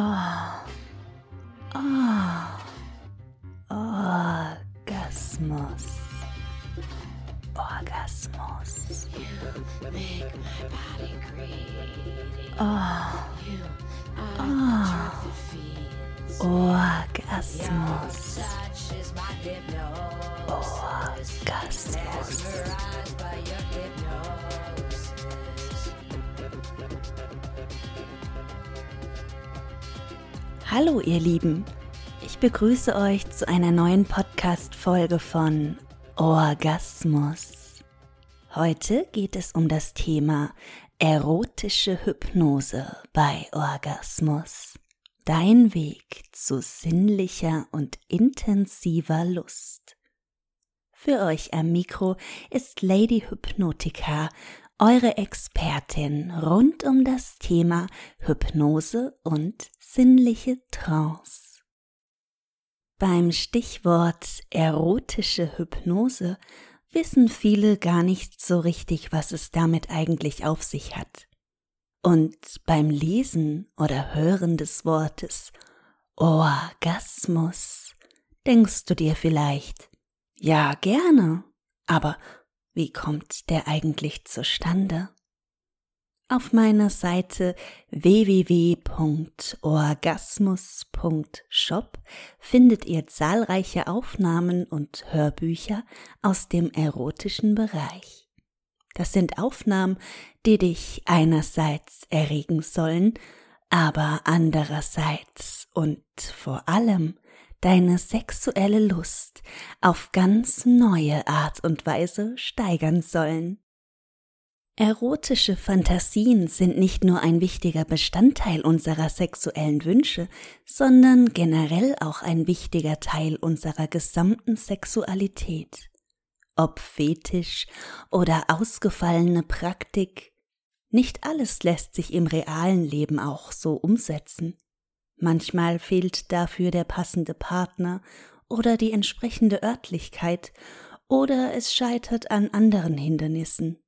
Oh. Oh. Orgasmus. Orgasmus. Oh. Oh. Orgasmus. Orgasmus. Hallo ihr Lieben, ich begrüße euch zu einer neuen Podcast-Folge von Orgasmus. Heute geht es um das Thema erotische Hypnose bei Orgasmus. Dein Weg zu sinnlicher und intensiver Lust. Für euch am Mikro ist Lady Hypnotica, eure Expertin rund um das Thema Hypnose und sinnliche Trance. Beim Stichwort erotische Hypnose wissen viele gar nicht so richtig, was es damit eigentlich auf sich hat. Und beim Lesen oder Hören des Wortes Orgasmus denkst du dir vielleicht, ja gerne, aber wie kommt der eigentlich zustande? Auf meiner Seite www.orgasmus.shop findet ihr zahlreiche Aufnahmen und Hörbücher aus dem erotischen Bereich. Das sind Aufnahmen, die dich einerseits erregen sollen, aber andererseits und vor allem deine sexuelle Lust auf ganz neue Art und Weise steigern sollen. Erotische Fantasien sind nicht nur ein wichtiger Bestandteil unserer sexuellen Wünsche, sondern generell auch ein wichtiger Teil unserer gesamten Sexualität. Ob Fetisch oder ausgefallene Praktik, nicht alles lässt sich im realen Leben auch so umsetzen. Manchmal fehlt dafür der passende Partner oder die entsprechende Örtlichkeit oder es scheitert an anderen Hindernissen.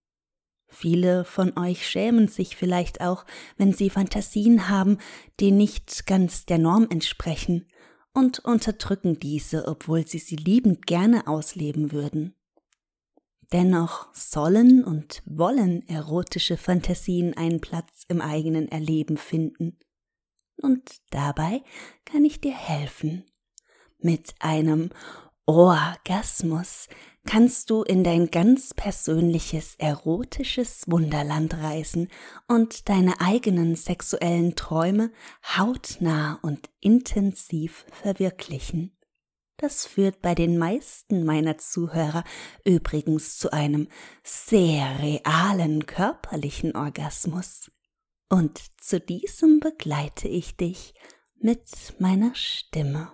Viele von euch schämen sich vielleicht auch, wenn sie Fantasien haben, die nicht ganz der Norm entsprechen, und unterdrücken diese, obwohl sie sie liebend gerne ausleben würden. Dennoch sollen und wollen erotische Fantasien einen Platz im eigenen Erleben finden. Und dabei kann ich dir helfen. Mit einem Orgasmus kannst du in dein ganz persönliches erotisches Wunderland reisen und deine eigenen sexuellen Träume hautnah und intensiv verwirklichen. Das führt bei den meisten meiner Zuhörer übrigens zu einem sehr realen körperlichen Orgasmus. Und zu diesem begleite ich dich mit meiner Stimme.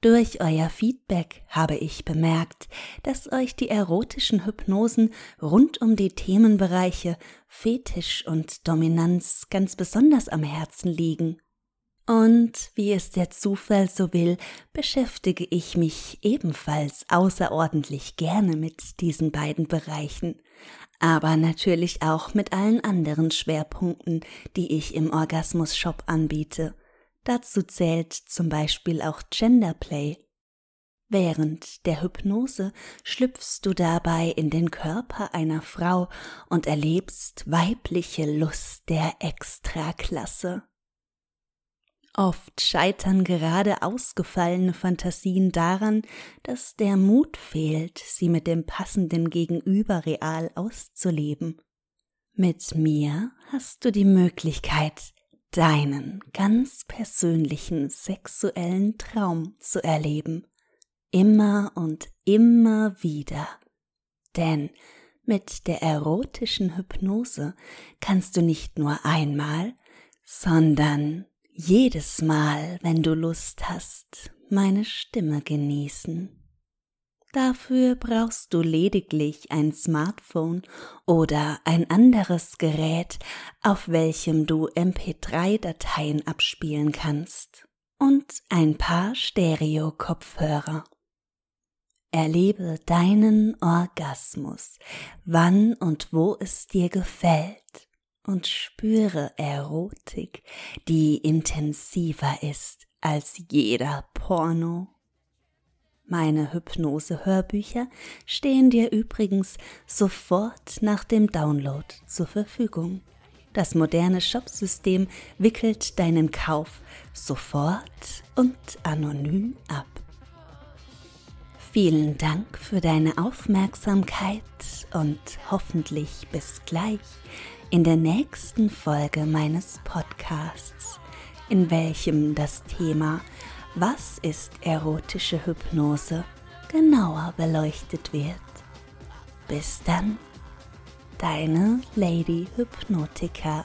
Durch euer Feedback habe ich bemerkt, dass euch die erotischen Hypnosen rund um die Themenbereiche Fetisch und Dominanz ganz besonders am Herzen liegen. Und wie es der Zufall so will, beschäftige ich mich ebenfalls außerordentlich gerne mit diesen beiden Bereichen, aber natürlich auch mit allen anderen Schwerpunkten, die ich im Orgasmus Shop anbiete Dazu zählt zum Beispiel auch Genderplay. Während der Hypnose schlüpfst du dabei in den Körper einer Frau und erlebst weibliche Lust der Extraklasse. Oft scheitern gerade ausgefallene Fantasien daran, dass der Mut fehlt, sie mit dem passenden Gegenüber real auszuleben. Mit mir hast du die Möglichkeit, deinen ganz persönlichen sexuellen Traum zu erleben, immer und immer wieder. Denn mit der erotischen Hypnose kannst du nicht nur einmal, sondern jedes Mal, wenn du Lust hast, meine Stimme genießen. Dafür brauchst du lediglich ein Smartphone oder ein anderes Gerät, auf welchem du MP3-Dateien abspielen kannst und ein paar Stereo-Kopfhörer. Erlebe deinen Orgasmus, wann und wo es dir gefällt und spüre Erotik, die intensiver ist als jeder Porno. Meine Hypnose-Hörbücher stehen dir übrigens sofort nach dem Download zur Verfügung. Das moderne Shopsystem wickelt deinen Kauf sofort und anonym ab. Vielen Dank für deine Aufmerksamkeit und hoffentlich bis gleich in der nächsten Folge meines Podcasts, in welchem das Thema Was ist erotische Hypnose genauer beleuchtet wird. Bis dann, deine Lady Hypnotica